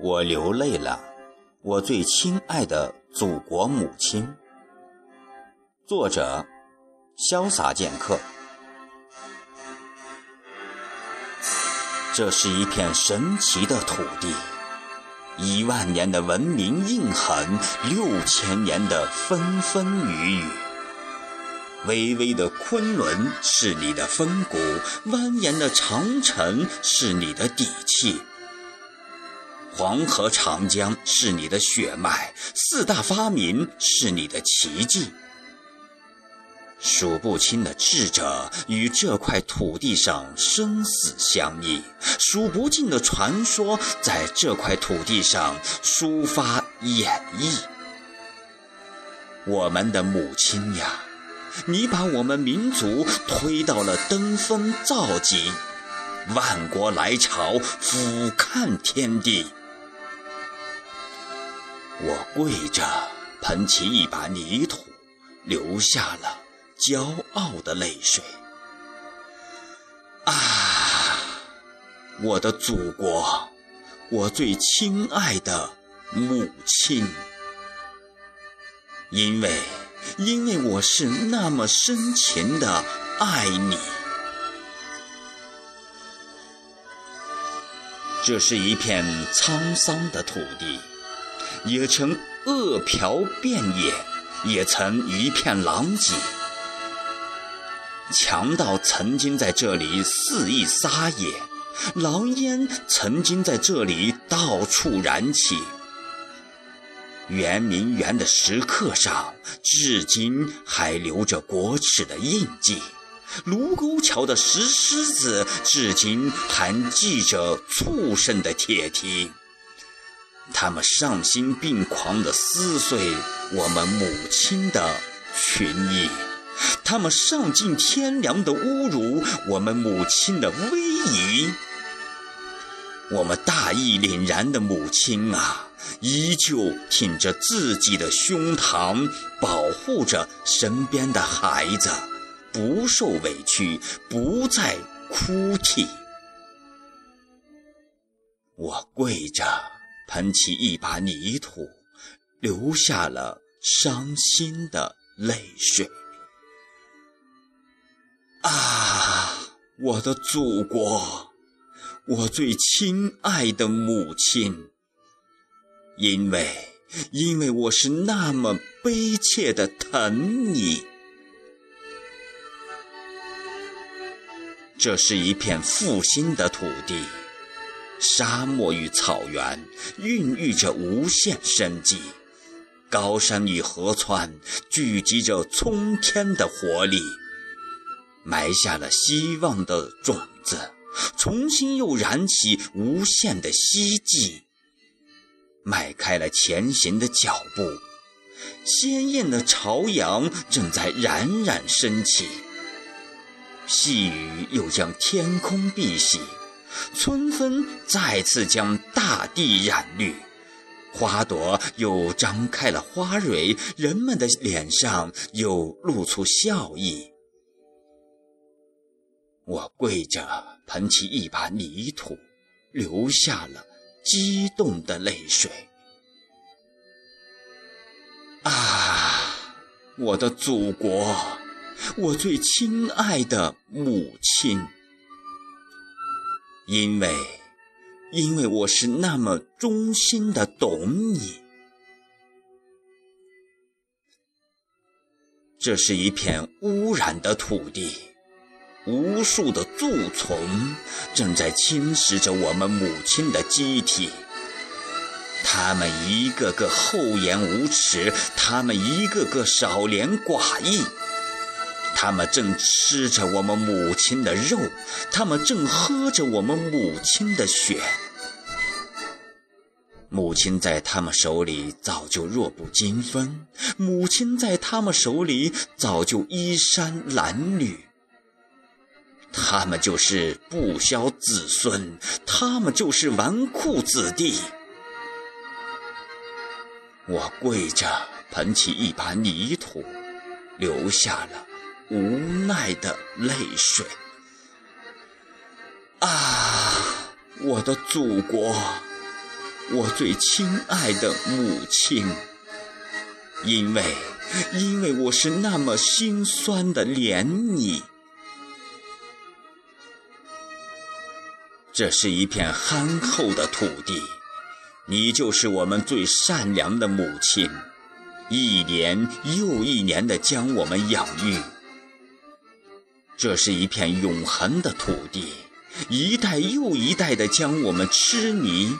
我流泪了，我最亲爱的祖国母亲。作者：潇洒剑客。这是一片神奇的土地，一万年的文明印痕，六千年的风风雨雨。巍巍的昆仑是你的风骨，蜿蜒的长城是你的底气。黄河、长江是你的血脉，四大发明是你的奇迹。数不清的智者与这块土地上生死相依，数不尽的传说在这块土地上抒发演绎。我们的母亲呀，你把我们民族推到了登峰造极，万国来朝，俯瞰天地。我跪着，捧起一把泥土，流下了骄傲的泪水。啊，我的祖国，我最亲爱的母亲！因为，因为我是那么深情的爱你。这是一片沧桑的土地。也曾饿殍遍野，也曾一片狼藉。强盗曾经在这里肆意撒野，狼烟曾经在这里到处燃起。圆明园的石刻上，至今还留着国耻的印记；卢沟桥的石狮子，至今还记着畜生的铁蹄。他们丧心病狂地撕碎我们母亲的裙衣，他们丧尽天良地侮辱我们母亲的威仪。我们大义凛然的母亲啊，依旧挺着自己的胸膛，保护着身边的孩子，不受委屈，不再哭泣。我跪着。捧起一把泥土，流下了伤心的泪水。啊，我的祖国，我最亲爱的母亲！因为，因为我是那么悲切的疼你。这是一片复兴的土地。沙漠与草原孕育着无限生机，高山与河川聚集着冲天的活力，埋下了希望的种子，重新又燃起无限的希冀，迈开了前行的脚步。鲜艳的朝阳正在冉冉升起，细雨又将天空碧洗。春风再次将大地染绿，花朵又张开了花蕊，人们的脸上又露出笑意。我跪着，捧起一把泥土，流下了激动的泪水。啊，我的祖国，我最亲爱的母亲！因为，因为我是那么忠心的懂你。这是一片污染的土地，无数的蛀虫正在侵蚀着我们母亲的机体。他们一个个厚颜无耻，他们一个个少廉寡义。他们正吃着我们母亲的肉，他们正喝着我们母亲的血。母亲在他们手里早就弱不禁风，母亲在他们手里早就衣衫褴褛。他们就是不肖子孙，他们就是纨绔子弟。我跪着，捧起一把泥土，留下了。无奈的泪水啊，我的祖国，我最亲爱的母亲，因为，因为我是那么心酸的怜你。这是一片憨厚的土地，你就是我们最善良的母亲，一年又一年的将我们养育。这是一片永恒的土地，一代又一代的将我们痴迷。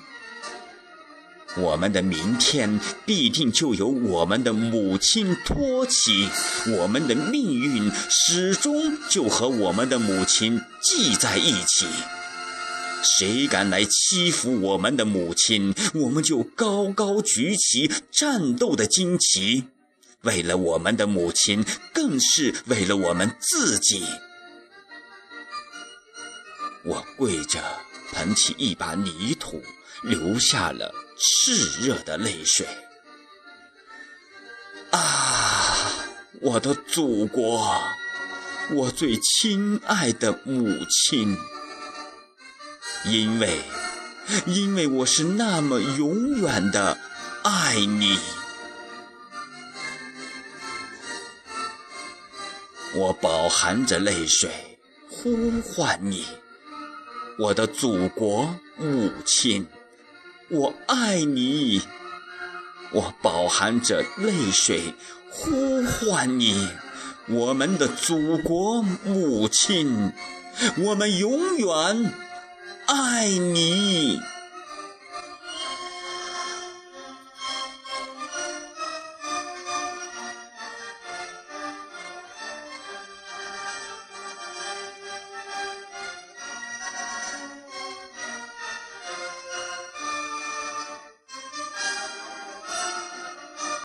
我们的明天必定就由我们的母亲托起，我们的命运始终就和我们的母亲系在一起。谁敢来欺负我们的母亲，我们就高高举起战斗的旌旗，为了我们的母亲，更是为了我们自己。我跪着，捧起一把泥土，流下了炽热的泪水。啊，我的祖国，我最亲爱的母亲！因为，因为我是那么永远的爱你，我饱含着泪水呼唤你。我的祖国母亲，我爱你！我饱含着泪水呼唤你，我们的祖国母亲，我们永远爱你。